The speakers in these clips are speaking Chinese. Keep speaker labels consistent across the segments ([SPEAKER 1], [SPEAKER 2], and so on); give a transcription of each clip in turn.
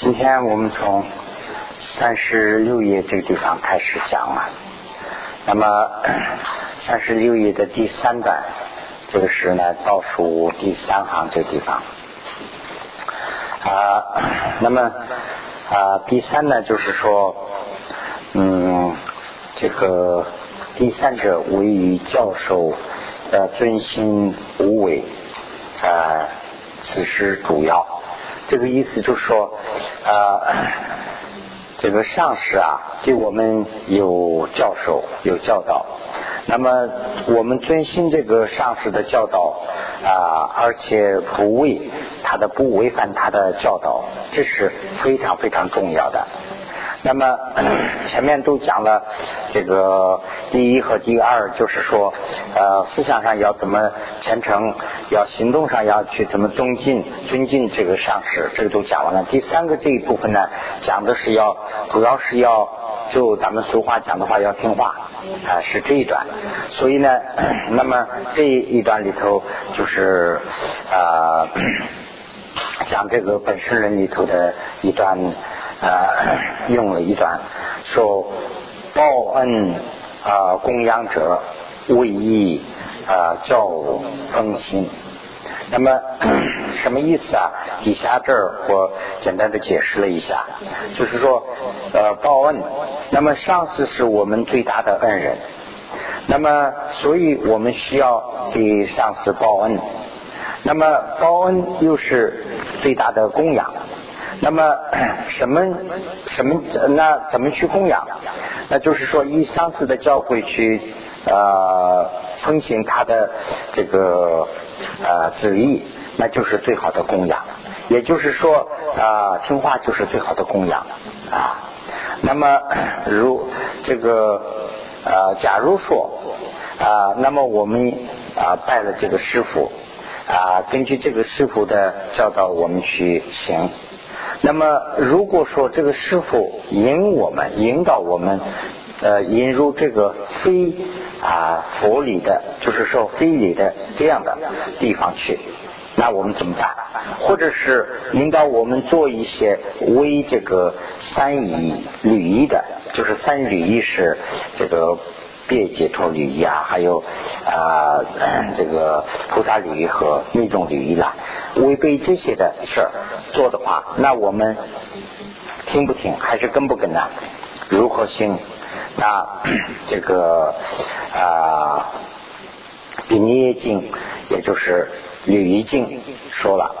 [SPEAKER 1] 今天我们从三十六页这个地方开始讲了。那么 三十六页的第三段，这个是呢倒数第三行这个地方。啊，那么啊第三呢就是说，嗯，这个第三者位于教授呃尊心无为啊，此时主要。这个意思就是说，啊，这个上师啊，对我们有教授、有教导。那么我们遵循这个上师的教导啊，而且不违他的、不违反他的教导，这是非常非常重要的。那么前面都讲了这个第一和第二，就是说呃思想上要怎么虔诚，要行动上要去怎么尊敬尊敬这个上师，这个都讲完了。第三个这一部分呢，讲的是要主要是要就咱们俗话讲的话要听话啊，是这一段。所以呢，那么这一段里头就是啊讲这个本身人里头的一段。啊，用了一段说报恩啊供养者为义啊教奉心。那么什么意思啊？底下这儿我简单的解释了一下，就是说呃报恩，那么上司是我们最大的恩人，那么所以我们需要给上司报恩，那么报恩又是最大的供养。那么 什么什么那怎么去供养？那就是说以上次的教诲去呃奉行他的这个呃旨意，那就是最好的供养。也就是说啊听话就是最好的供养啊。那么 如这个呃假如说啊那么我们啊拜了这个师傅啊根据这个师傅的教导我们去行。那么，如果说这个师傅引我们、引导我们，呃，引入这个非啊佛理的，就是说非理的这样的地方去，那我们怎么办？或者是引导我们做一些为这个三仪礼仪的，就是三礼仪是这个。别解脱礼仪啊，还有啊这个菩萨礼仪和密宗礼仪啦，违背这些的事儿做的话，那我们听不听，还是跟不跟呢？如何行？那 这个啊《比尼耶经》，也就是礼仪经说了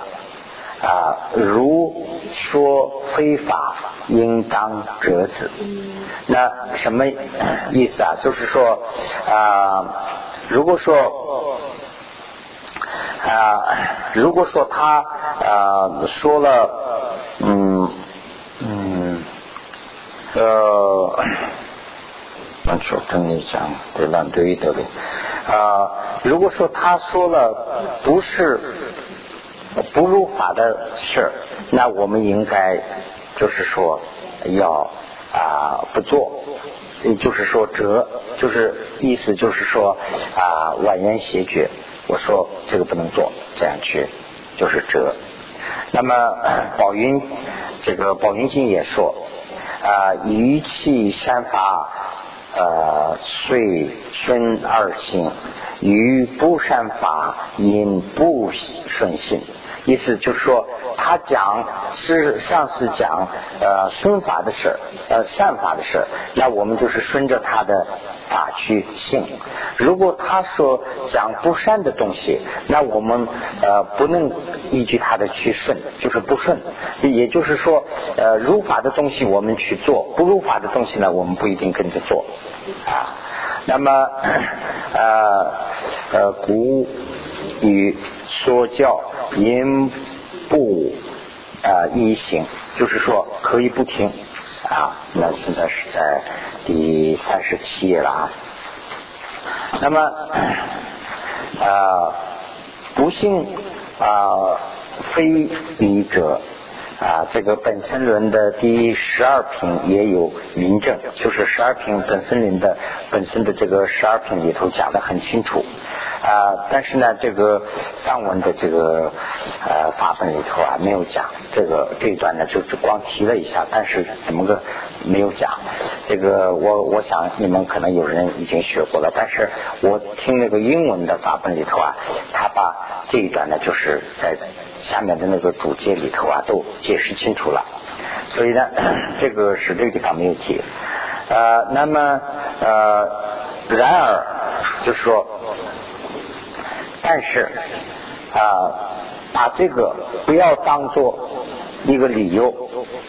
[SPEAKER 1] 啊，如说非法。应当折子，那什么意思啊？就是说啊，如果说啊，如果说他啊说了，嗯嗯，呃，我说跟你讲，对吧？对的嘞。啊，如果说他说了不是不入法的事那我们应该。就是说，要啊不做，也就是说折，就是意思就是说啊婉言邪绝。我说这个不能做，这样去就是折。那么宝云这个宝云经也说啊余气善法呃遂顺二心，于不善法因不顺心。意思就是说，他讲是上司讲呃顺法的事呃善法的事那我们就是顺着他的法去信。如果他说讲不善的东西，那我们呃不能依据他的去顺，就是不顺。也就是说，呃入法的东西我们去做，不入法的东西呢，我们不一定跟着做啊。那么呃呃古与说教。因不啊一行，就是说可以不听啊。那现在是在第三十七页了啊。那么啊，不信啊非礼者啊，这个本身论的第十二品也有明证，就是十二品本身论的本身的这个十二品里头讲的很清楚啊，但是呢，这个藏文的这个呃法本里头啊没有讲这个这一段呢，就就光提了一下，但是怎么个没有讲？这个我我想你们可能有人已经学过了，但是我听那个英文的法本里头啊，他把这一段呢，就是在下面的那个主节里头啊，都解释清楚了。所以呢，这个是这个地方没有提。呃，那么呃，然而就是说。但是啊，把这个不要当做一个理由，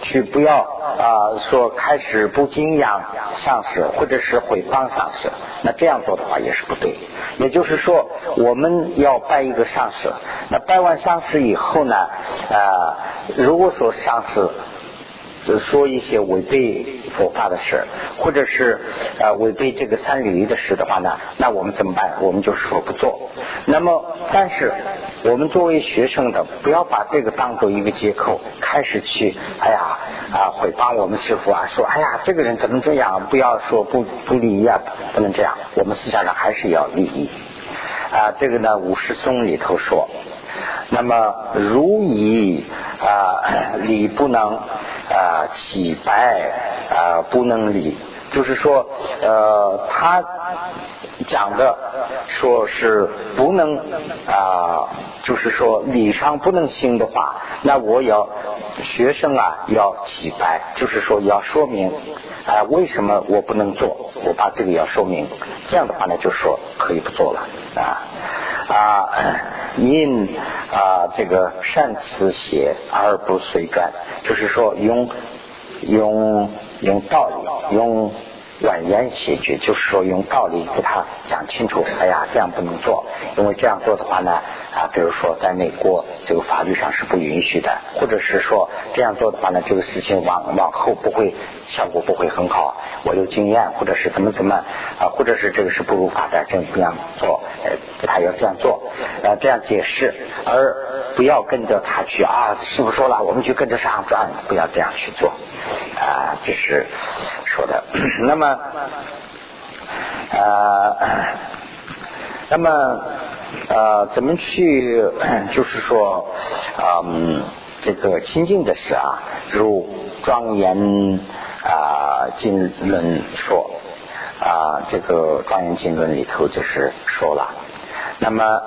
[SPEAKER 1] 去不要啊说开始不敬仰上司或者是毁谤上司，那这样做的话也是不对。也就是说，我们要拜一个上司，那拜完上司以后呢，啊，如果说上司。说一些违背佛法的事，或者是呃违背这个三礼仪的事的话呢，那我们怎么办？我们就说不做。那么，但是我们作为学生的，不要把这个当做一个借口，开始去哎呀啊毁谤我们师傅啊，说哎呀这个人怎么这样？不要说不不礼仪啊，不能这样。我们思想上还是要礼仪啊。这个呢，五十颂里头说，那么如以啊礼不能。啊，洗白啊，不能理，就是说，呃，他讲的说是不能啊，就是说礼上不能行的话，那我要学生啊要洗白，就是说要说明啊为什么我不能做，我把这个要说明，这样的话呢，就说可以不做了啊。啊，因啊这个善词写而不随转，就是说用用用道理用。婉言写句，就是说用道理给他讲清楚。哎呀，这样不能做，因为这样做的话呢，啊，比如说在美国这个法律上是不允许的，或者是说这样做的话呢，这个事情往往后不会效果不会很好。我有经验，或者是怎么怎么啊，或者是这个是不如法的，这样做，呃，他要这样做，呃，这样解释，而不要跟着他去啊，师傅说了，我们就跟着上转，不要这样去做啊，这是。说的，那么，呃，那么，呃，怎么去，就是说，嗯，这个清净的事啊，如庄严啊经论说啊，这个庄严经论里头就是说了，那么，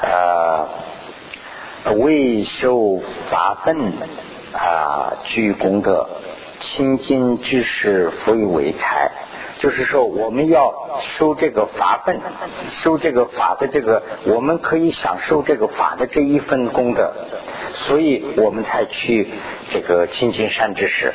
[SPEAKER 1] 呃，未受法分啊，具功德。清净之事，福以为财，就是说我们要收这个法分，收这个法的这个，我们可以享受这个法的这一份功德，所以我们才去这个亲近善知识，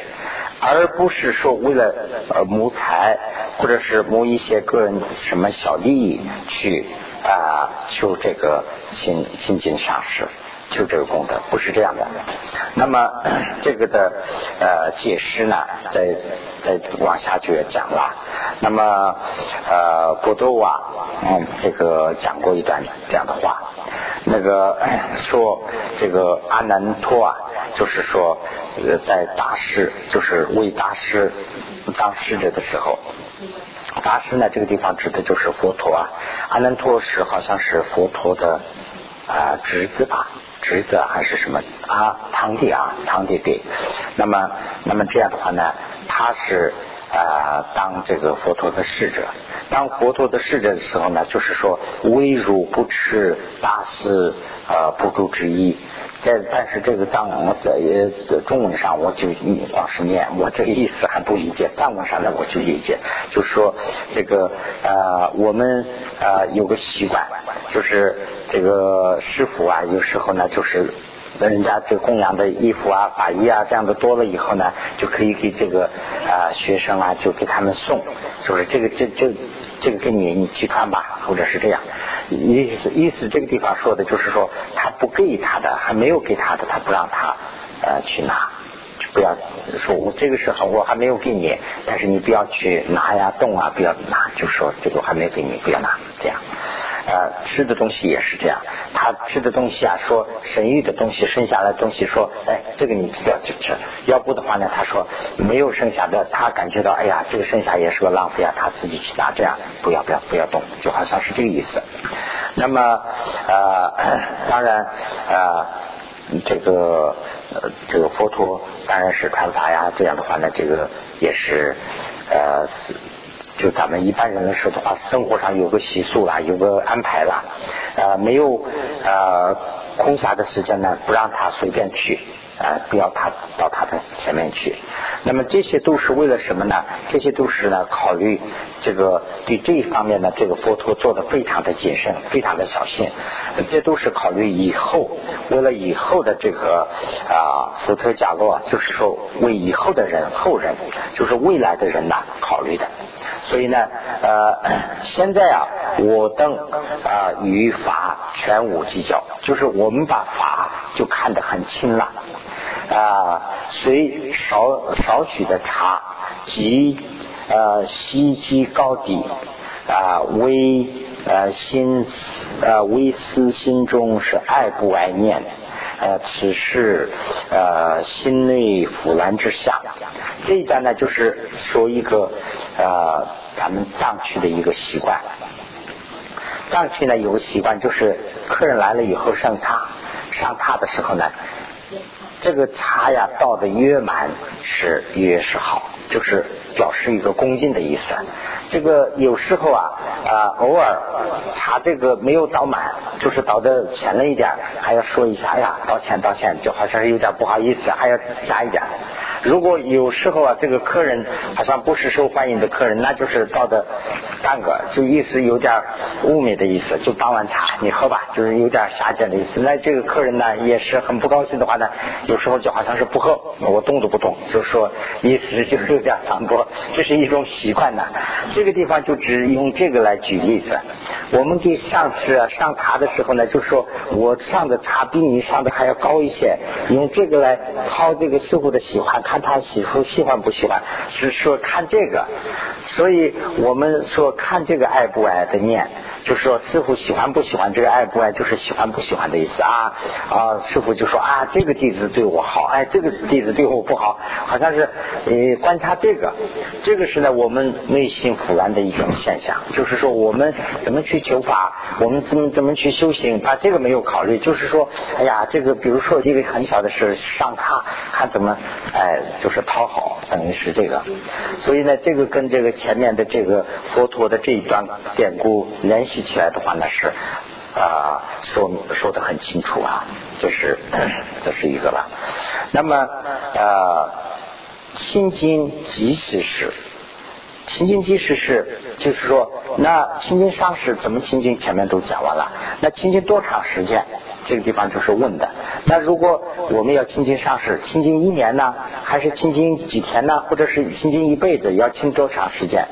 [SPEAKER 1] 而不是说为了呃谋财，或者是谋一些个人什么小利益去啊求这个亲亲近上师。就这个功德不是这样的，那么 这个的呃解释呢，在在往下就要讲了。那么呃波多瓦嗯这个讲过一段这样的话，那个 说这个阿难托啊，就是说呃在大师就是为大师当使者的时候，大师呢这个地方指的就是佛陀啊，阿难托是好像是佛陀的啊侄子吧。侄子还是什么啊？堂弟啊，堂弟给。那么，那么这样的话呢，他是啊，当这个佛陀的侍者。当佛陀的侍者的时候呢，就是说，威如不持大师呃不住之意。在但是这个藏文在在中文上，我就光是念，我这个意思还不理解。藏文上呢，我就理解，就是说这个呃，我们呃有个习惯，就是这个师傅啊，有时候呢就是那人家这供养的衣服啊、法衣啊这样的多了以后呢，就可以给这个啊学生啊就给他们送，就是这个这这这个给你你去穿吧，或者是这样。意思意思，这个地方说的就是说，他不给他的，还没有给他的，他不让他呃去拿，就不要说我这个时候我还没有给你，但是你不要去拿呀动啊，不要拿，就说这个还没给你，不要拿，这样。呃，吃的东西也是这样。他吃的东西啊，说神域的东西，剩下的东西说，哎，这个你吃掉就吃。要不的话呢，他说没有剩下的，他感觉到，哎呀，这个剩下也是个浪费啊，他自己去拿，这样不要不要不要动，就好像是这个意思。那么呃，当然呃，这个呃这个佛陀当然是传法呀，这样的话呢，这个也是呃是。就咱们一般人来说的话，生活上有个习俗啦，有个安排啦，呃，没有呃空暇的时间呢，不让他随便去。啊，不要他到他的前面去。那么这些都是为了什么呢？这些都是呢，考虑这个对这一方面呢，这个佛陀做的非常的谨慎，非常的小心。这都是考虑以后，为了以后的这个啊福特加洛，就是说为以后的人后人，就是未来的人呐考虑的。所以呢，呃，现在啊，我等啊与法全无计较，就是我们把法就看得很轻了。啊，随少少许的茶，及呃西积高低啊，微呃心呃微思心中是爱不爱念的，呃此事呃心内腐烂之下。这一段呢，就是说一个呃咱们藏区的一个习惯。藏区呢有个习惯，就是客人来了以后上茶，上茶的时候呢。这个茶呀倒的越满是越是好，就是表示一个恭敬的意思。这个有时候啊啊偶尔茶这个没有倒满，就是倒的浅了一点，还要说一下呀，道歉道歉，就好像是有点不好意思，还要加一点。如果有时候啊，这个客人好像不是受欢迎的客人，那就是倒的半个，就意思有点污蔑的意思，就当碗茶你喝吧，就是有点下贱的意思。那这个客人呢也是很不高兴的话呢，有时候就好像是不喝，我动都不动，就说意思就是有点反驳，这是一种习惯呢。这个地方就只用这个来举例子。我们给上司上茶的时候呢，就说我上的茶比你上的还要高一些，用这个来讨这个师傅的喜欢。看他喜欢喜欢不喜欢，是说看这个，所以我们说看这个爱不爱的念，就是说师傅喜欢不喜欢这个爱不爱，就是喜欢不喜欢的意思啊啊！师傅就说啊，这个弟子对我好，哎，这个弟子对我不好，好像是呃观察这个，这个是呢我们内心腐烂的一种现象，就是说我们怎么去求法，我们怎么怎么去修行，把这个没有考虑，就是说，哎呀，这个比如说一个很小的事上他，看怎么哎。就是讨好，等于是这个，所以呢，这个跟这个前面的这个佛陀的这一段典故联系起来的话呢，是啊，说说的很清楚啊，这是 这是一个了。那么啊，清净即使是清净即使是，就是说，那清净上师怎么清净？前面都讲完了。那清净多长时间？这个地方就是问的。那如果我们要清净上市，亲近一年呢，还是亲近几天呢？或者是亲近一辈子，要亲多长时间？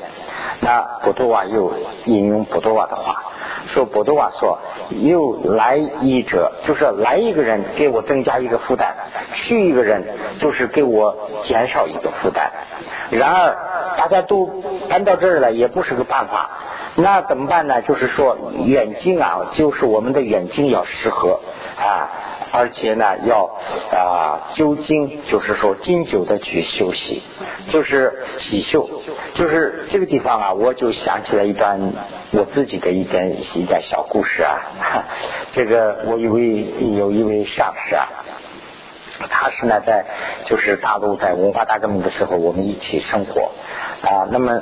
[SPEAKER 1] 那波多瓦又引用波多瓦的话，说波多瓦说，又来一者，就是来一个人给我增加一个负担，去一个人就是给我减少一个负担。然而大家都搬到这儿来，也不是个办法。那怎么办呢？就是说远近啊，就是我们的远近要适合啊，而且呢要啊究竟就是说经久的去休息，就是洗秀，就是这个地方啊，我就想起来一段我自己的一点一点小故事啊。这个我以为有一位上司啊，他是呢在就是大陆在文化大革命的时候，我们一起生活。啊，那么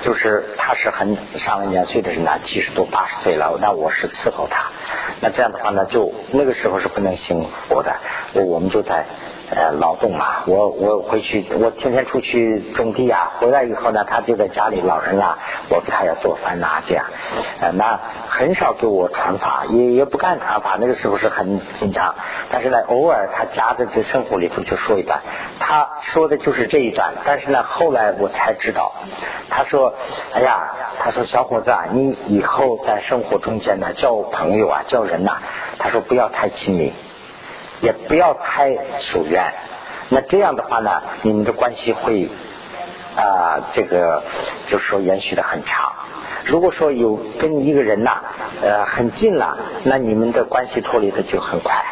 [SPEAKER 1] 就是他是很上了年岁的人呢，七十多八十岁了，那我是伺候他，那这样的话呢，就那个时候是不能行佛的，我们就在。呃，劳动嘛，我我回去，我天天出去种地啊，回来以后呢，他就在家里老人啦，我给他要做饭呐，这样，呃，那很少给我传法，也也不干传法，那个时候是很紧张，但是呢，偶尔他夹在这生活里头就说一段，他说的就是这一段，但是呢，后来我才知道，他说，哎呀，他说小伙子啊，你以后在生活中间呢，交朋友啊，交人呐，他说不要太亲密。也不要太疏远，那这样的话呢，你们的关系会啊，这个就是说延续的很长。如果说有跟一个人呐呃很近了，那你们的关系脱离的就很快。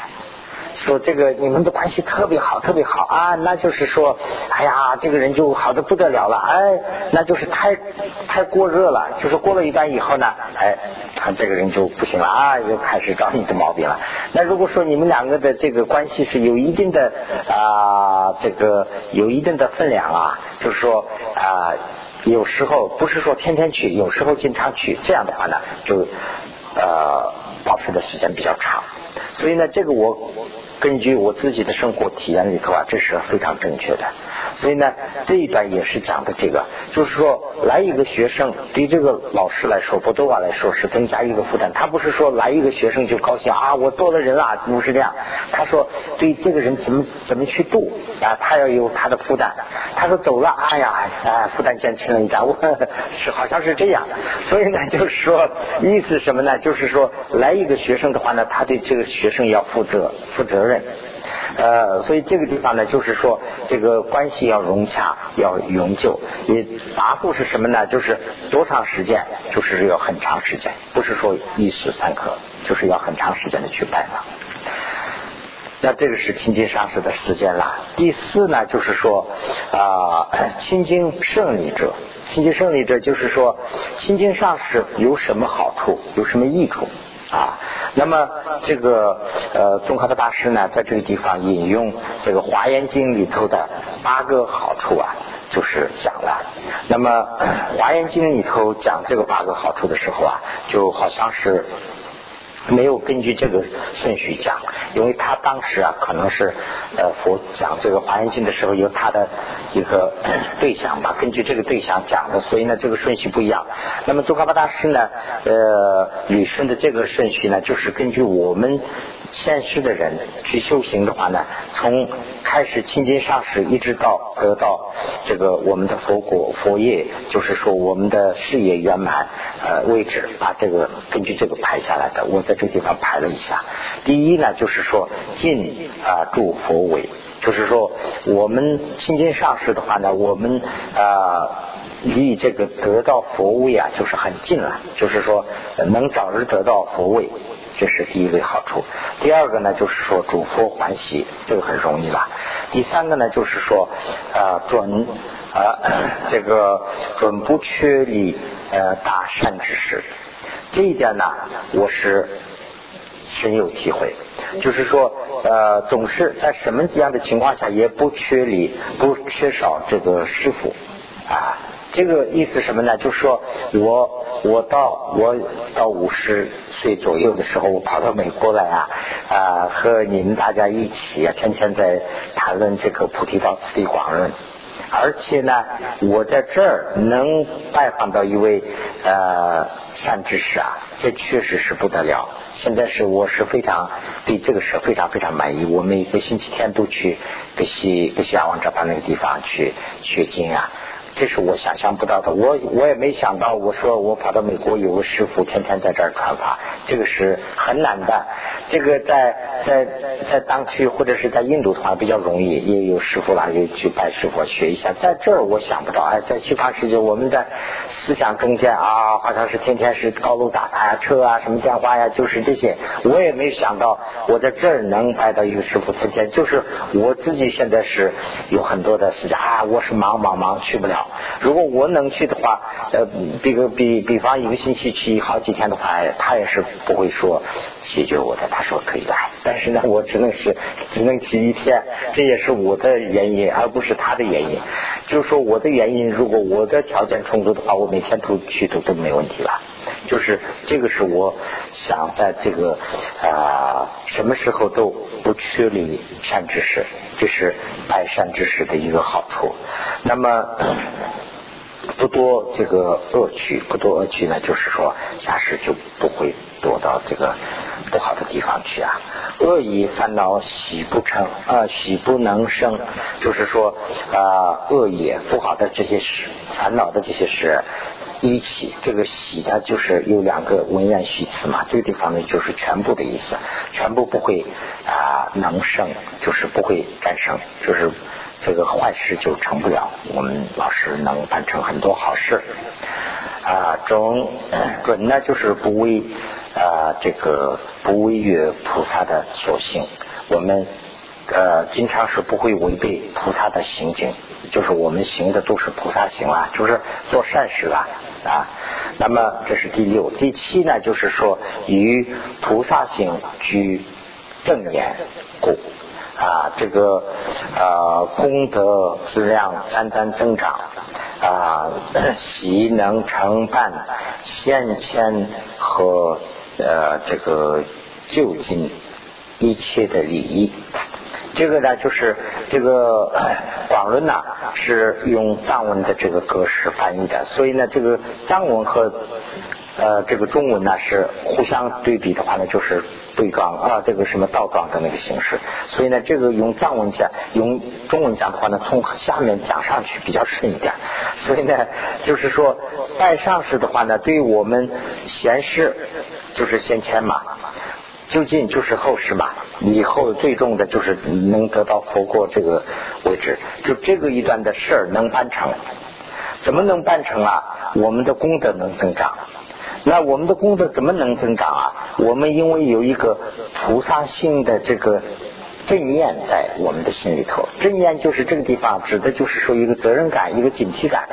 [SPEAKER 1] 说这个你们的关系特别好，特别好啊，那就是说，哎呀，这个人就好的不得了了，哎，那就是太太过热了，就是过了一段以后呢，哎，他这个人就不行了啊，又开始找你的毛病了。那如果说你们两个的这个关系是有一定的啊，这个有一定的分量啊，就是说啊，有时候不是说天天去，有时候经常去，这样的话呢，就呃保持的时间比较长。所以呢，这个我。根据我自己的生活体验里头啊，这是非常正确的。所以呢，这一段也是讲的这个，就是说来一个学生，对这个老师来说，不多瓦来说是增加一个负担。他不是说来一个学生就高兴啊，我多了人了，不是这样。他说对这个人怎么怎么去度啊，他要有他的负担。他说走了，哎呀，哎，负担减轻了一点，我是好像是这样的。所以呢，就是说意思什么呢？就是说来一个学生的话呢，他对这个学生要负责负责任。呃，所以这个地方呢，就是说这个关系要融洽，要永久。也答复是什么呢？就是多长时间？就是要很长时间，不是说一时三刻，就是要很长时间的去拜访。那这个是亲近上师的时间了。第四呢，就是说啊，亲近胜利者，亲近胜利者就是说亲近上师有什么好处，有什么益处？啊，那么这个呃，宗喀的大师呢，在这个地方引用这个《华严经》里头的八个好处啊，就是讲了。那么《华严经》里头讲这个八个好处的时候啊，就好像是。没有根据这个顺序讲，因为他当时啊，可能是呃佛讲这个华严经的时候有他的一个对象吧，根据这个对象讲的，所以呢这个顺序不一样。那么宗喀巴大师呢，呃捋顺的这个顺序呢，就是根据我们。现世的人去修行的话呢，从开始亲近上师，一直到得到这个我们的佛果佛业，就是说我们的事业圆满呃位置，把这个根据这个排下来的。我在这地方排了一下，第一呢就是说进啊住佛位，就是说我们亲近上师的话呢，我们啊离这个得到佛位啊就是很近了，就是说能早日得到佛位。这是第一个好处。第二个呢，就是说主佛欢喜，这个很容易了。第三个呢，就是说呃准呃 这个准不缺离呃大善之事。这一点呢，我是深有体会。就是说呃总是在什么样的情况下也不缺离，不缺少这个师傅啊。这个意思什么呢？就是说我我到我到五十岁左右的时候，我跑到美国来啊啊，和你们大家一起啊，天天在谈论这个菩提道次第广论，而且呢，我在这儿能拜访到一位呃善知识啊，这确实是不得了。现在是我是非常对这个事非常非常满意。我每个星期天都去格西格西亚王这巴那个地方去学经啊。这是我想象不到的，我我也没想到。我说我跑到美国有个师傅天天在这儿传法，这个是很难的。这个在在在藏区或者是在印度的话比较容易，也有师傅啦，就去拜师傅学一下。在这儿我想不到，哎，在西方世界，我们的思想中间啊，好像是天天是高楼大厦呀、车啊、什么电话呀，就是这些。我也没想到我在这儿能拜到一个师傅，天天就是我自己现在是有很多的思想啊，我是忙忙忙去不了。如果我能去的话，呃，比个比比方一个星期去好几天的话，他也是不会说解决我的。他说可以来，但是呢，我只能是只能去一天，这也是我的原因，而不是他的原因。就说我的原因，如果我的条件充足的话，我每天都去都都没问题了。就是这个是我想在这个啊什么时候都不缺离善知识，这是拜善知识的一个好处。那么不多这个恶趣，不多恶趣呢，就是说下世就不会躲到这个不好的地方去啊。恶意烦恼喜不成啊，喜不能生，就是说啊恶业不好的这些事，烦恼的这些事。一起，这个喜呢，就是有两个文言虚词嘛。这个地方呢，就是全部的意思，全部不会啊能胜，就是不会战胜，就是这个坏事就成不了。我们老师能办成很多好事啊。准准呢，就是不为啊这个不违越菩萨的所行，我们呃经常是不会违背菩萨的行径，就是我们行的都是菩萨行啊，就是做善事啦啊。那么这是第六，第七呢，就是说与菩萨行居正言故。啊，这个啊功德质量沾沾增长啊，习能承办现前和呃这个就近一切的利益。这个呢，就是这个广论呐，是用藏文的这个格式翻译的，所以呢，这个藏文和呃这个中文呢是互相对比的话呢，就是。对杠啊，这个什么倒杠的那个形式，所以呢，这个用藏文讲，用中文讲的话呢，从下面讲上去比较顺一点。所以呢，就是说拜上师的话呢，对于我们贤士就是先前嘛，究竟就是后世嘛，以后最重的就是能得到佛果这个位置，就这个一段的事儿能办成，怎么能办成啊？我们的功德能增长。那我们的功德怎么能增长啊？我们因为有一个菩萨性的这个正念在我们的心里头，正念就是这个地方指的就是说一个责任感，一个警惕感，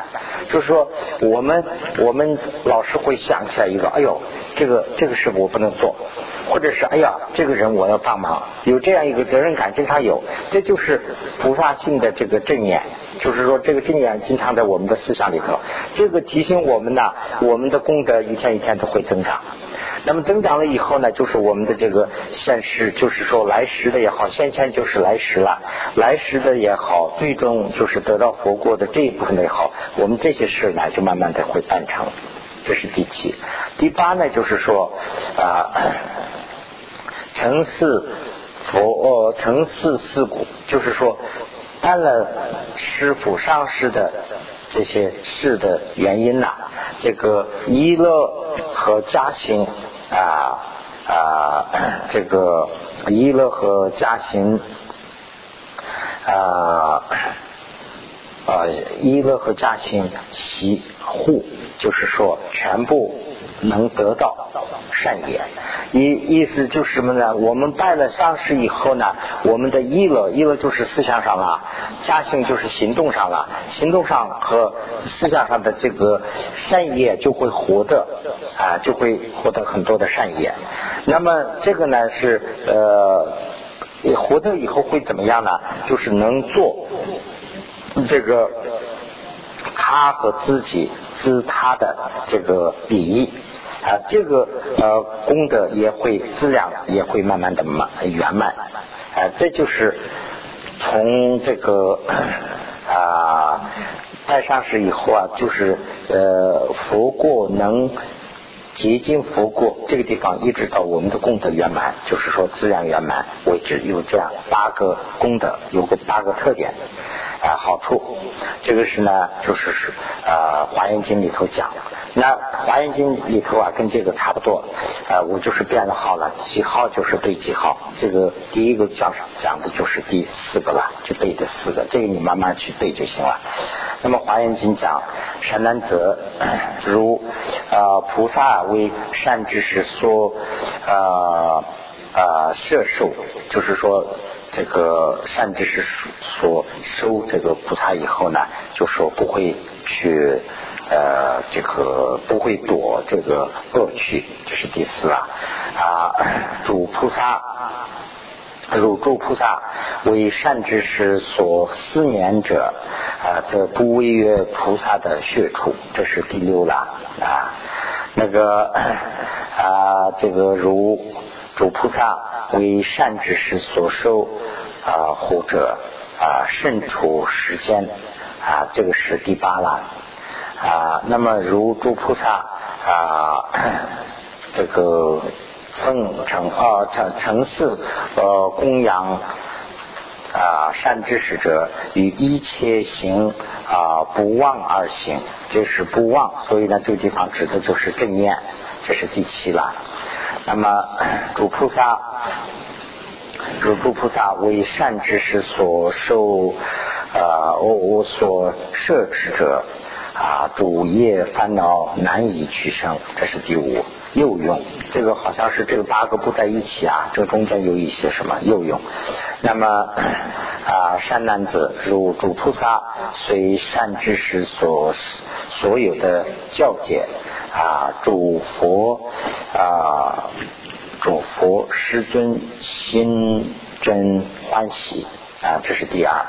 [SPEAKER 1] 就是说我们我们老是会想起来一个，哎呦，这个这个事我不能做，或者是哎呀，这个人我要帮忙，有这样一个责任感经常有，这就是菩萨性的这个正念。就是说，这个正念经常在我们的思想里头，这个提醒我们呢，我们的功德一天一天都会增长。那么增长了以后呢，就是我们的这个现世，就是说来时的也好，先前就是来时了，来时的也好，最终就是得到佛果的这一部分的也好，我们这些事呢，就慢慢的会办成。这是第七，第八呢，就是说啊，成四佛，成四四故，就是说。办了师傅上师的这些事的原因呐，这个一乐和家行啊啊，这个一乐和家行啊呃一乐和家行其护，就是说全部能得到善业。意意思就是什么呢？我们拜了上师以后呢，我们的一乐，一乐就是思想上了，家行就是行动上了，行动上和思想上的这个善业就会获得啊，就会获得很多的善业。那么这个呢是呃，获得以后会怎么样呢？就是能做这个他和自己自他的这个比。啊，这个呃功德也会质量也会慢慢的满圆满，啊，这就是从这个啊拜上师以后啊，就是呃佛过能结晶佛过这个地方，一直到我们的功德圆满，就是说质量圆满为止，有这样八个功德，有个八个特点啊好处，这个是呢就是是啊华严经里头讲。那华严经里头啊，跟这个差不多，呃，我就是变了号了，几号就是对几号。这个第一个讲讲的就是第四个了，就对这四个，这个你慢慢去背就行了。那么华严经讲善男子，如啊菩萨为善知识所啊啊摄受，就是说这个善知识所收这个菩萨以后呢，就说不会去。呃，这个不会躲这个恶趣，这是第四啊。啊，主菩萨，如诸菩萨为善知识所思念者，啊，则不违约菩萨的血处，这是第六了啊。那个啊，这个如主菩萨为善知识所受啊，或者啊，慎处时间啊，这个是第八了。啊，那么如诸菩萨啊，这个奉承啊承承祀呃供养啊善知识者，与一切行啊不忘而行，这是不忘，所以呢这个地方指的就是正念，这是第七了。那么主菩萨，如诸菩萨为善知识所受呃我我所摄持者。啊，主业烦恼难以取胜，这是第五。又用，这个好像是这个八个不在一起啊，这中间有一些什么又用。那么 啊，善男子如主菩萨随善知识所所有的教解啊，主佛啊，主佛师尊心真欢喜啊，这是第二，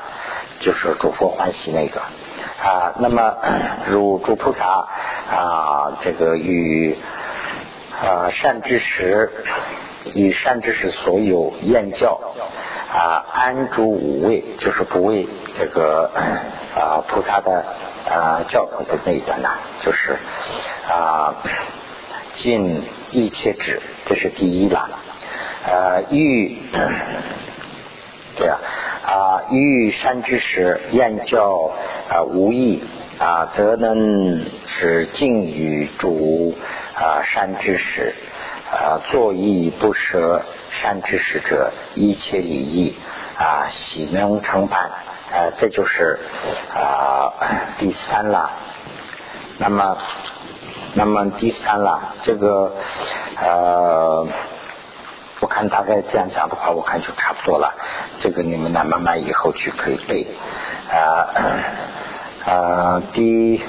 [SPEAKER 1] 就是主佛欢喜那个。啊，那么 如诸菩萨啊，这个与啊善知识以善知识所有厌教啊安住五位，就是不为这个啊菩萨的啊教诲的那一段呢，就是啊尽一切止，这是第一了。呃，欲对啊。啊，欲善知识，厌教啊无益啊，则能使敬于主啊善知识啊，作意不舍善知识者，一切利益啊，喜能成办啊，这就是啊第三了。那么，那么第三了，这个呃。我看大概这样讲的话，我看就差不多了。这个你们呢，慢慢以后去可以背。啊啊，第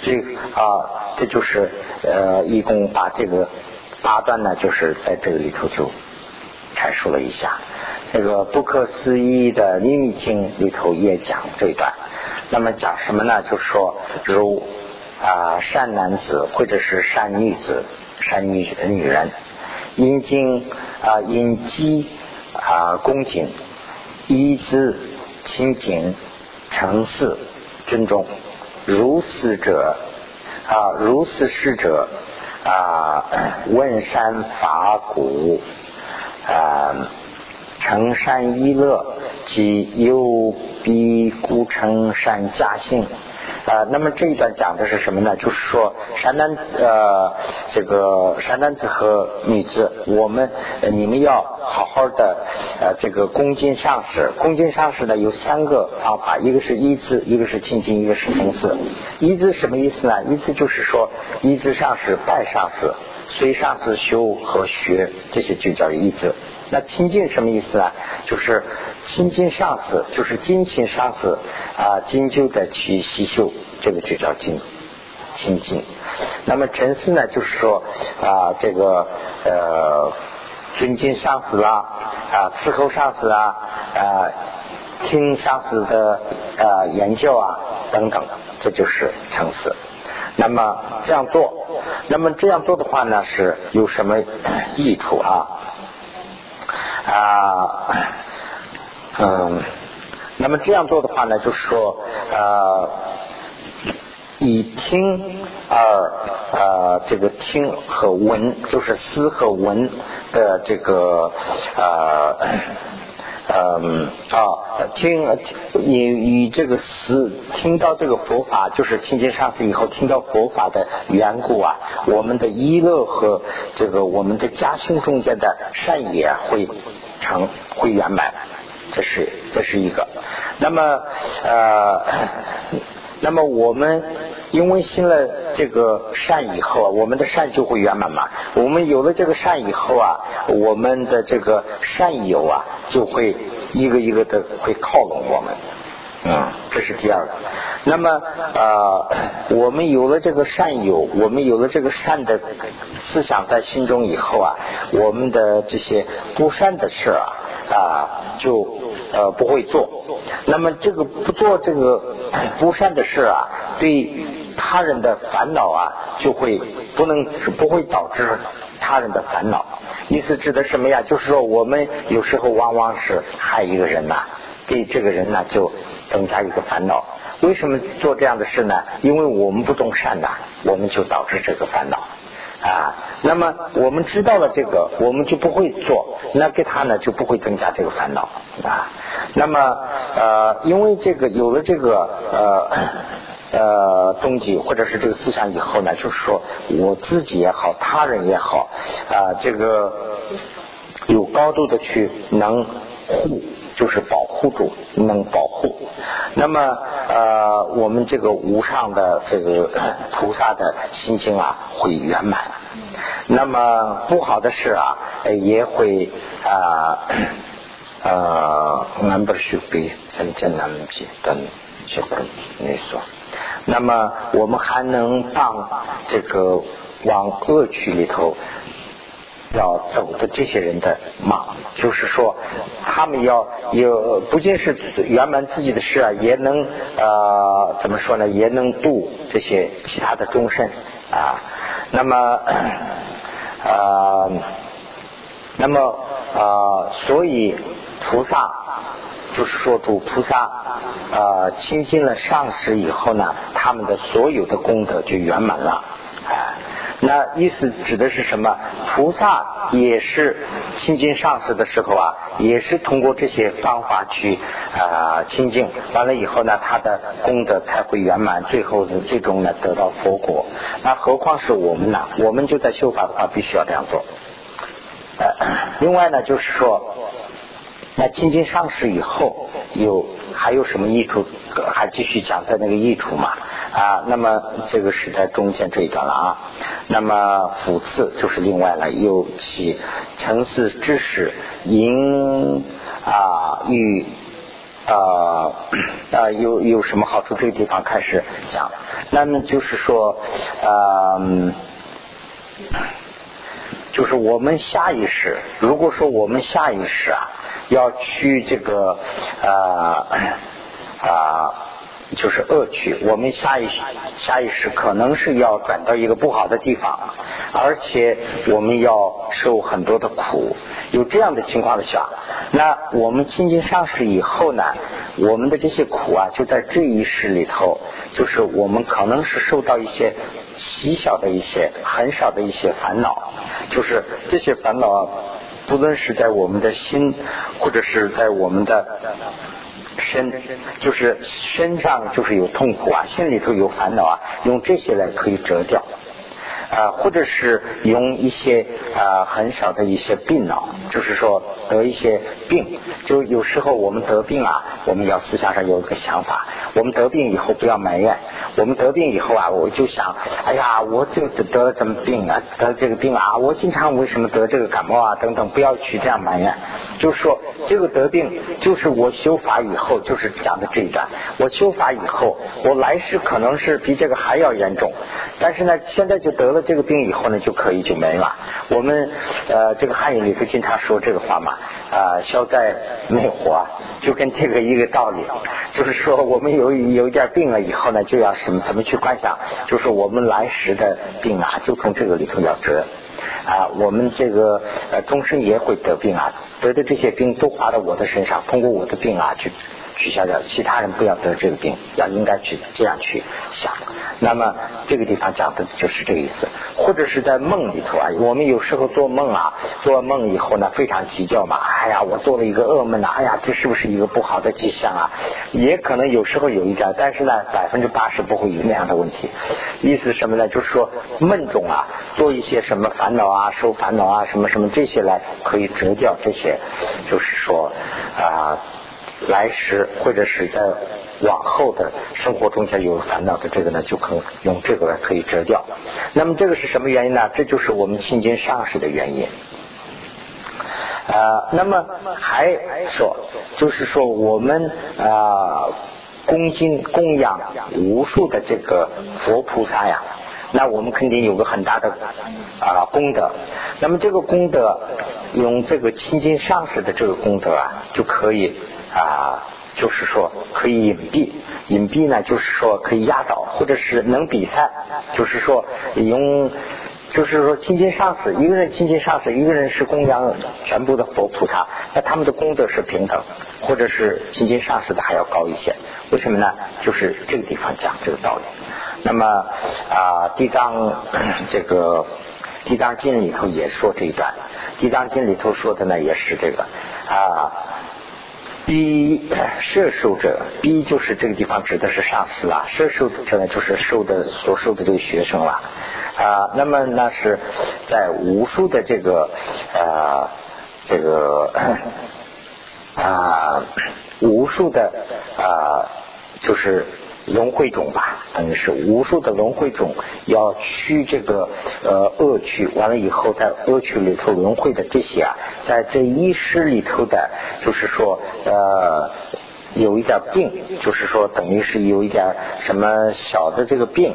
[SPEAKER 1] 这啊，这就是呃，一共把这个八段呢，就是在这个里头就阐述了一下。这个不可思议的秘密经里头也讲这段。那么讲什么呢？就是说，如啊善男子或者是善女子、善女女人。因经啊，因机啊，恭敬，依之清净，诚事尊重，如是者啊，如是师者啊，问山法古啊，成山一乐，即有比故成山嘉兴。啊，那么这一段讲的是什么呢？就是说，山男子呃，这个山男子和女子，我们你们要好好的呃，这个恭敬上师。恭敬上师呢有三个方法，一个是一字，一个是亲近，一个是从事。一字什么意思呢？一字就是说，一字上师拜上师，随上师修和学，这些就叫一字。那亲近什么意思呢？就是亲近上司，就是精勤上司啊，金就的去习修，这个就叫精亲近。那么陈思呢，就是说啊，这个呃，尊敬上司啦，啊，伺候上司啊，啊，听上司的啊研究啊等等，这就是陈思。那么这样做，那么这样做的话呢，是有什么益处啊？啊，嗯，那么这样做的话呢，就是说，呃，以听而呃，这个听和闻，就是思和闻的这个呃。嗯啊，听以以这个思听到这个佛法，就是听见上次以后听到佛法的缘故啊，我们的一乐和这个我们的家兄中间的善业会成会圆满，这是这是一个。那么呃，那么我们。因为信了这个善以后啊，我们的善就会圆满嘛。我们有了这个善以后啊，我们的这个善友啊，就会一个一个的会靠拢我们。嗯，这是第二个。那么呃，我们有了这个善友，我们有了这个善的思想在心中以后啊，我们的这些不善的事啊啊，就呃不会做。那么这个不做这个不善的事啊，对。他人的烦恼啊，就会不能不会导致他人的烦恼。意思指的什么呀？就是说，我们有时候往往是害一个人呐，给这个人呢就增加一个烦恼。为什么做这样的事呢？因为我们不懂善呐，我们就导致这个烦恼啊。那么我们知道了这个，我们就不会做，那给他呢就不会增加这个烦恼啊。那么呃，因为这个有了这个呃。呃，动机或者是这个思想以后呢，就是说我自己也好，他人也好，啊，这个有高度的去能护，就是保护住，能保护。那么呃，我们这个无上的这个菩萨的心性啊，会圆满。那么不好的事啊，也会啊呃，number should be 三千难几等这个你说。那么我们还能帮这个往恶趣里头要走的这些人的忙，就是说他们要有不仅是圆满自己的事啊，也能呃怎么说呢？也能度这些其他的众生啊。那么啊，那么啊，所以菩萨就是说主菩萨啊，亲近了上师以后呢，他们的所有的功德就圆满了。哎，那意思指的是什么？菩萨也是亲近上师的时候啊，也是通过这些方法去啊亲近，完了以后呢，他的功德才会圆满，最后呢最终呢得到佛果。那何况是我们呢？我们就在修法的话，必须要这样做。呃，另外呢，就是说，那亲近上市以后有还有什么益处？还继续讲在那个益处嘛？啊，那么这个是在中间这一段了啊。那么辅次就是另外了，又起城市知识，银啊与啊啊有有什么好处？这个地方开始讲。那么就是说，嗯，就是我们下意识，如果说我们下意识啊，要去这个啊啊。就是恶趣，我们下一下意识可能是要转到一个不好的地方，而且我们要受很多的苦，有这样的情况的下，那我们亲近上师以后呢，我们的这些苦啊，就在这一世里头，就是我们可能是受到一些细小的一些、很少的一些烦恼，就是这些烦恼，不论是在我们的心，或者是在我们的。身就是身上就是有痛苦啊，心里头有烦恼啊，用这些来可以折掉。啊，或者是用一些啊很少的一些病脑，就是说得一些病，就有时候我们得病啊，我们要思想上有一个想法，我们得病以后不要埋怨，我们得病以后啊，我就想，哎呀，我这得什么病啊？得这个病啊，我经常为什么得这个感冒啊？等等，不要去这样埋怨，就说这个得病，就是我修法以后，就是讲的这一段，我修法以后，我来世可能是比这个还要严重，但是呢，现在就得了。这个病以后呢，就可以就没了。我们呃，这个汉语里头经常说这个话嘛，啊，消灾灭火，就跟这个一个道理。就是说，我们有有一点病了以后呢，就要什么怎么去观想？就是我们来时的病啊，就从这个里头要折啊。我们这个呃，终身也会得病啊，得的这些病都划到我的身上，通过我的病啊去。取消掉，其他人不要得这个病，要应该去这样去想。那么这个地方讲的就是这个意思，或者是在梦里头啊，我们有时候做梦啊，做梦以后呢非常急叫嘛，哎呀，我做了一个噩梦呐，哎呀，这是不是一个不好的迹象啊？也可能有时候有一点，但是呢，百分之八十不会有那样的问题。意思什么呢？就是说梦中啊，做一些什么烦恼啊，受烦恼啊，什么什么这些来可以折掉这些，就是说啊。来时或者是在往后的生活中间有烦恼的这个呢，就可用这个来可以折掉。那么这个是什么原因呢？这就是我们亲近上师的原因。啊，那么还说，就是说我们啊恭敬供养无数的这个佛菩萨呀，那我们肯定有个很大的啊功德。那么这个功德用这个亲近上师的这个功德啊，就可以。啊，就是说可以隐蔽，隐蔽呢，就是说可以压倒，或者是能比赛，就是说用，就是说亲近上司，一个人亲近上司，一个人是供养全部的佛菩萨，那他们的功德是平等，或者是亲近上司的还要高一些，为什么呢？就是这个地方讲这个道理。那么啊，地藏这个地藏经里头也说这一段，地藏经里头说的呢也是这个啊。逼摄受者，逼就是这个地方指的是上司啦，摄受者呢就是受的所受的这个学生啦啊。那么那是在无数的这个啊这个 啊无数的啊就是轮回种吧，等于是无数的轮回种要去这个呃恶趣，完了以后在恶趣里头轮回的这些啊，在这一世里头的，就是说呃有一点病，就是说等于是有一点什么小的这个病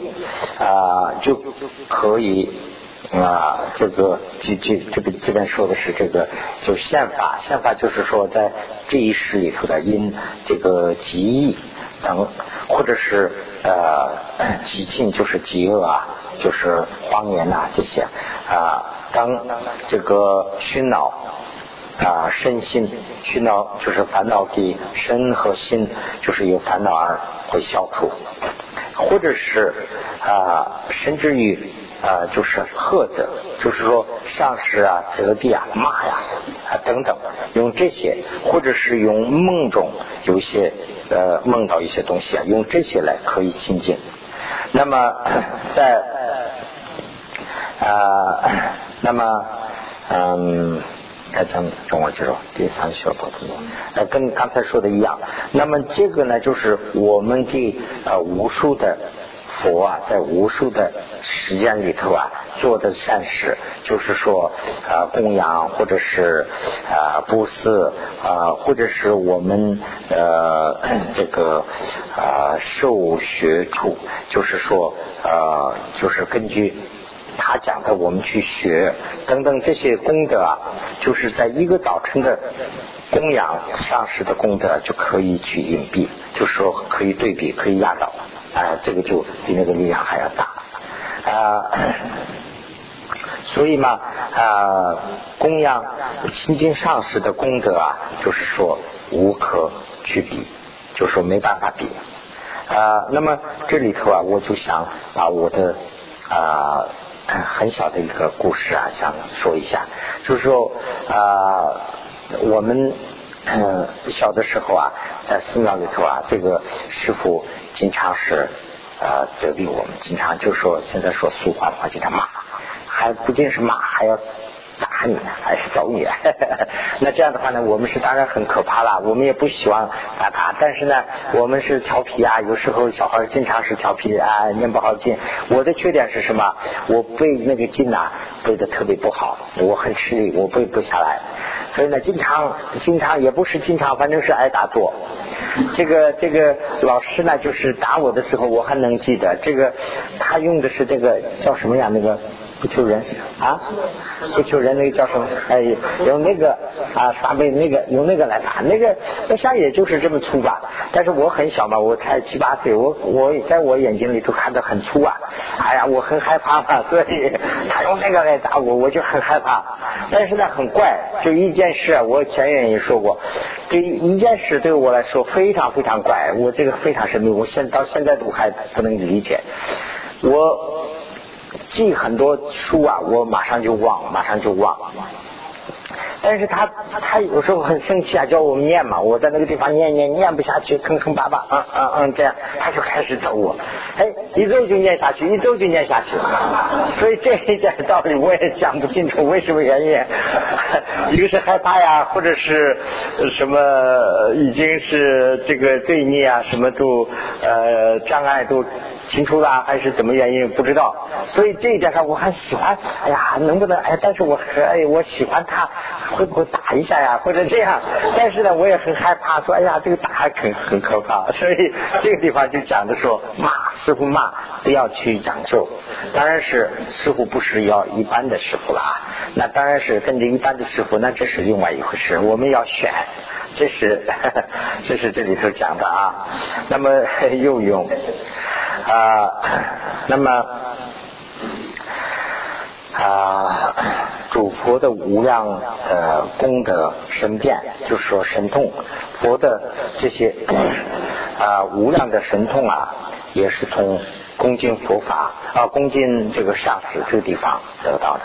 [SPEAKER 1] 啊，就可以。啊，这个这这这个这边说的是这个，就宪法，宪法就是说在这一世里头的因这个极义等，或者是呃极尽就是极恶啊，就是荒言呐这些啊，当这个熏脑啊身心熏恼就是烦恼的身和心，就是有烦恼而会消除，或者是啊甚至于。啊，就是喝责，就是说上师啊、责备啊、骂呀啊等等，用这些，或者是用梦中有一些呃梦到一些东西啊，用这些来可以亲近。那么 在啊，那么嗯，该咱们中国记住第三小部分，呃，跟刚才说的一样。那么这个呢，就是我们的呃无数的。佛啊，在无数的时间里头啊，做的善事，就是说啊，供养或者是啊布施啊，或者是我们呃这个啊受学处，就是说啊，就是根据他讲的，我们去学等等这些功德啊，就是在一个早晨的供养上师的功德就可以去隐蔽，就是说可以对比，可以压倒。啊，这个就比那个力量还要大啊！所以嘛啊，供养亲近上师的功德啊，就是说无可去比，就是说没办法比啊。那么这里头啊，我就想把我的啊很小的一个故事啊，想说一下，就是说啊，我们嗯小的时候啊，在寺庙里头啊，这个师傅。经常是呃责备我们，经常就说现在说俗话的话，经常骂，还不仅是骂，还要打你，还是揍你。那这样的话呢，我们是当然很可怕了，我们也不希望打他。但是呢，我们是调皮啊，有时候小孩经常是调皮啊，念不好经。我的缺点是什么？我背那个经呐，背的特别不好，我很吃力，我背不下来。所以呢，经常经常也不是经常，反正是挨打多。这个这个老师呢，就是打我的时候，我还能记得。这个他用的是这个叫什么呀？那个不求人啊，不求人那个叫什么？哎，用那个啊，刷背那个用那个来打。那个那像也就是这么粗吧。但是我很小嘛，我才七八岁，我我在我眼睛里头看得很粗啊。哎呀，我很害怕嘛，所以他用那个来打我，我就很害怕。但是呢，很怪，就一件事，我前人也说过，这一件事对我来说非常非常怪，我这个非常神秘，我现到现在都还不能理解。我记很多书啊，我马上就忘，马上就忘。但是他他有时候很生气啊，叫我念嘛，我在那个地方念念念不下去，坑坑巴巴，嗯嗯嗯，这样他就开始揍我，哎，一揍就念下去，一揍就念下去，所以这一点道理我也讲不清楚，为什么原因？一个是害怕呀，或者是什么已经是这个罪孽啊，什么都呃障碍都。清楚了还是怎么原因不知道，所以这一点上我还喜欢。哎呀，能不能哎？但是我哎，我喜欢他，会不会打一下呀？或者这样？但是呢，我也很害怕，说哎呀，这个打很很可怕。所以这个地方就讲的说，骂师傅骂，不要去讲究。当然是师傅不是要一般的师傅了，那当然是跟着一般的师傅，那这是另外一回事。我们要选。这是 这是这里头讲的啊，那么 又用啊，那么啊，主佛的无量的功德神变，就是说神通，佛的这些啊无量的神通啊，也是从恭敬佛法啊，恭敬这个上师这个地方得到的。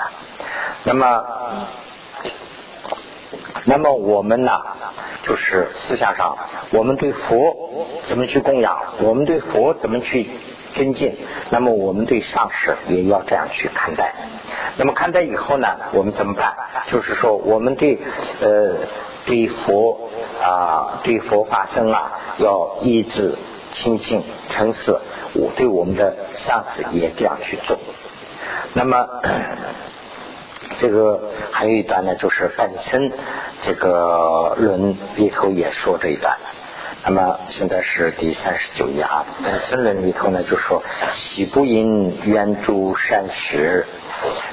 [SPEAKER 1] 那么。那么我们呢，就是思想上，我们对佛怎么去供养，我们对佛怎么去尊敬，那么我们对上师也要这样去看待。那么看待以后呢，我们怎么办？就是说，我们对呃对佛啊对佛法僧啊，要一直清净诚实，我对我们的上司也这样去做。那么 这个还有一段呢，就是本身这个论里头也说这一段。那么现在是第三十九页啊，本身论里头呢就说：喜不因愿诸善事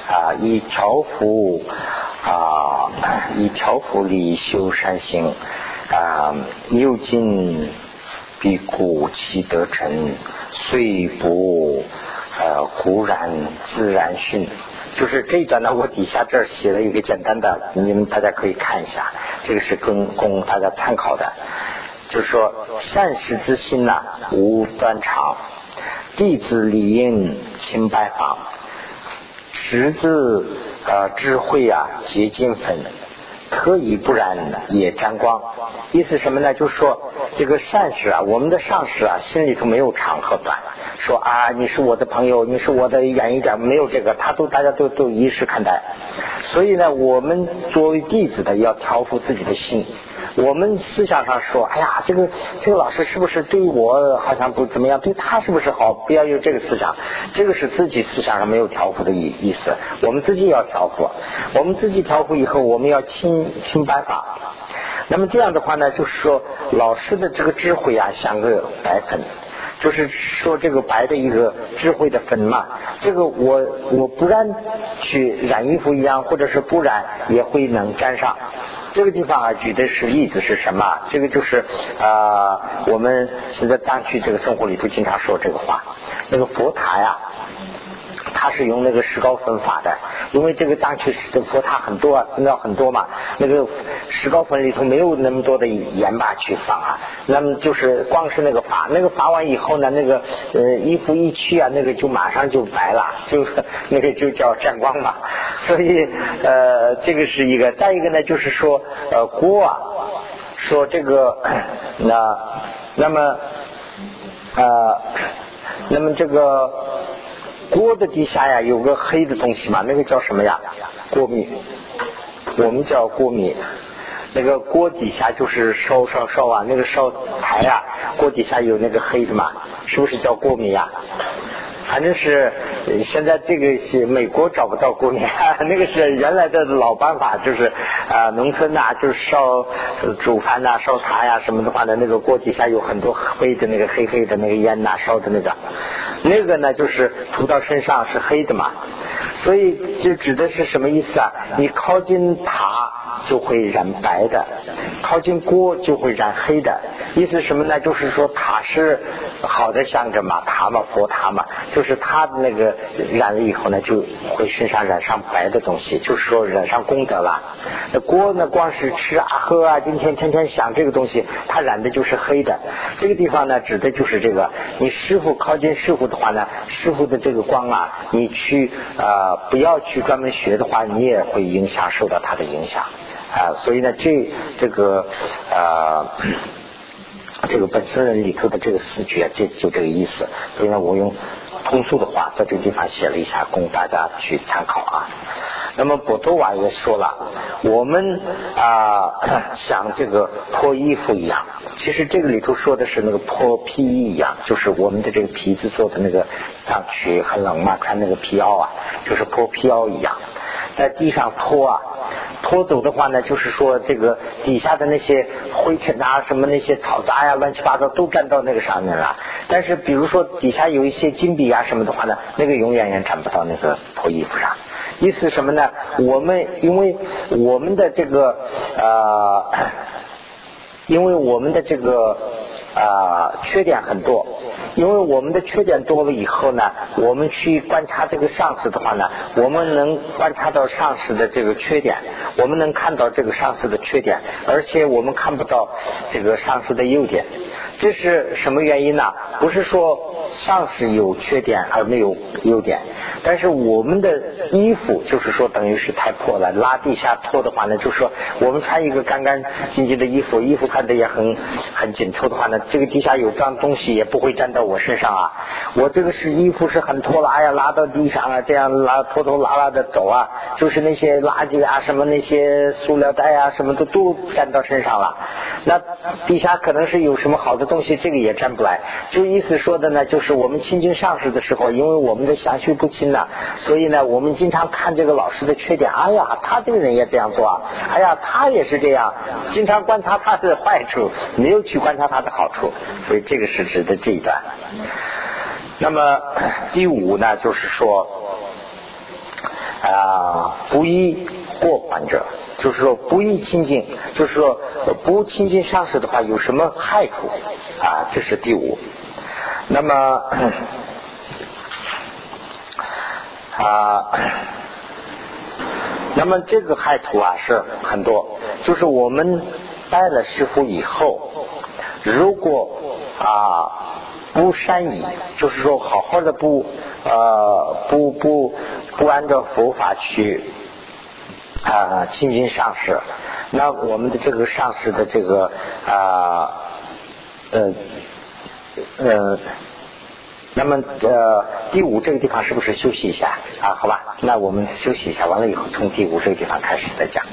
[SPEAKER 1] 啊，以调伏啊，以调伏力修善行啊，又尽必故其得成，虽不呃忽然自然训。就是这一段呢，我底下这儿写了一个简单的，你们大家可以看一下，这个是供供大家参考的。就是说，善事之心呐，无端长；弟子理应勤拜访；识字呃智慧啊，结晶粉；可以不然也沾光。意思什么呢？就是说，这个善事啊，我们的上司啊，心里头没有长和短。说啊，你是我的朋友，你是我的远一点，没有这个，他都大家都都一视看待。所以呢，我们作为弟子的，要调服自己的心。我们思想上说，哎呀，这个这个老师是不是对我好像不怎么样？对他是不是好？不要有这个思想，这个是自己思想上没有调伏的意意思。我们自己要调伏，我们自己调伏以后，我们要清清白法。那么这样的话呢，就是说老师的这个智慧啊，像个白粉，就是说这个白的一个智慧的粉嘛。这个我我不染去染衣服一样，或者是不染也会能沾上。这个地方啊，举的是例子是什么？这个就是啊，我们现在当去这个生活里头经常说这个话。那个佛塔呀，他是用那个石膏粉法的，因为这个当去的佛塔很多啊，寺庙很多嘛，那个石膏粉里头没有那么多的盐巴去放啊，那么就是光是那个法，那个法完以后呢，那个呃衣服一去啊，那个就马上就白了，就那个就叫沾光嘛。所以呃，这个是一个，再一个呢，就是说呃锅啊，说这个 那那么呃那么这个锅的底下呀有个黑的东西嘛，那个叫什么呀？锅米，我们叫锅米。那个锅底下就是烧烧烧啊，那个烧柴啊，锅底下有那个黑的嘛，是不是叫锅米呀？反正是现在这个是美国找不到锅米，那个是原来的老办法，就是啊农村呐，就是烧煮饭呐、烧茶呀什么的话呢，那个锅底下有很多灰的那个黑黑的那个烟呐烧的那个，那个呢就是涂到身上是黑的嘛，所以就指的是什么意思啊？你靠近塔就会染白的，靠近锅就会染黑的，意思什么呢？就是说塔是好的象征嘛，塔嘛佛塔嘛就。是他那个染了以后呢，就会身上染上白的东西，就是说染上功德了。那锅呢，光是吃啊喝啊，今天天天想这个东西，它染的就是黑的。这个地方呢，指的就是这个。你师傅靠近师傅的话呢，师傅的这个光啊，你去啊不要去专门学的话，你也会影响受到他的影响啊。所以呢，这这个啊。这个本身人里头的这个视觉，就就这个意思。所以呢，我用通俗的话在这个地方写了一下，供大家去参考啊。那么博多瓦也说了，我们啊像这个脱衣服一样，其实这个里头说的是那个脱皮衣一样，就是我们的这个皮子做的那个上去很冷嘛，穿那个皮袄啊，就是脱皮袄一样，在地上拖啊。拖走的话呢，就是说这个底下的那些灰尘啊，什么那些草杂呀，乱七八糟都粘到那个上面了。但是比如说底下有一些金币啊什么的话呢，那个永远也沾不到那个破衣服上。意思什么呢？我们因为我们的这个呃，因为我们的这个 啊缺点很多。因为我们的缺点多了以后呢，我们去观察这个上司的话呢，我们能观察到上司的这个缺点，我们能看到这个上司的缺点，而且我们看不到这个上司的优点。这是什么原因呢？不是说上司有缺点而没有优点，但是我们的衣服就是说等于是太破了，拉地下脱的话呢，就是说我们穿一个干干净净的衣服，衣服穿的也很很紧凑的话呢，这个地下有脏东西也不会沾到我身上啊。我这个是衣服是很拖拉呀，拉到地上啊，这样拉拖拖拉拉的走啊，就是那些垃圾啊，什么那些塑料袋啊，什么的都沾到身上了。那地下可能是有什么好的。的东西，这个也沾不来。就意思说的呢，就是我们亲近上师的时候，因为我们的相续不清呢，所以呢，我们经常看这个老师的缺点。哎呀，他这个人也这样做啊！哎呀，他也是这样，经常观察他的坏处，没有去观察他的好处。所以这个是指的这一段。那么第五呢，就是说啊，不一过患者。就是说不宜亲近，就是说不亲近上师的话有什么害处啊？这是第五。那么 啊，那么这个害处啊是很多。就是我们拜了师傅以后，如果啊不善已，就是说好好的不呃不不不按照佛法去。啊，亲近上市，那我们的这个上市的这个啊，呃，呃，那么呃，第五这个地方是不是休息一下啊？好吧，那我们休息一下，完了以后从第五这个地方开始再讲。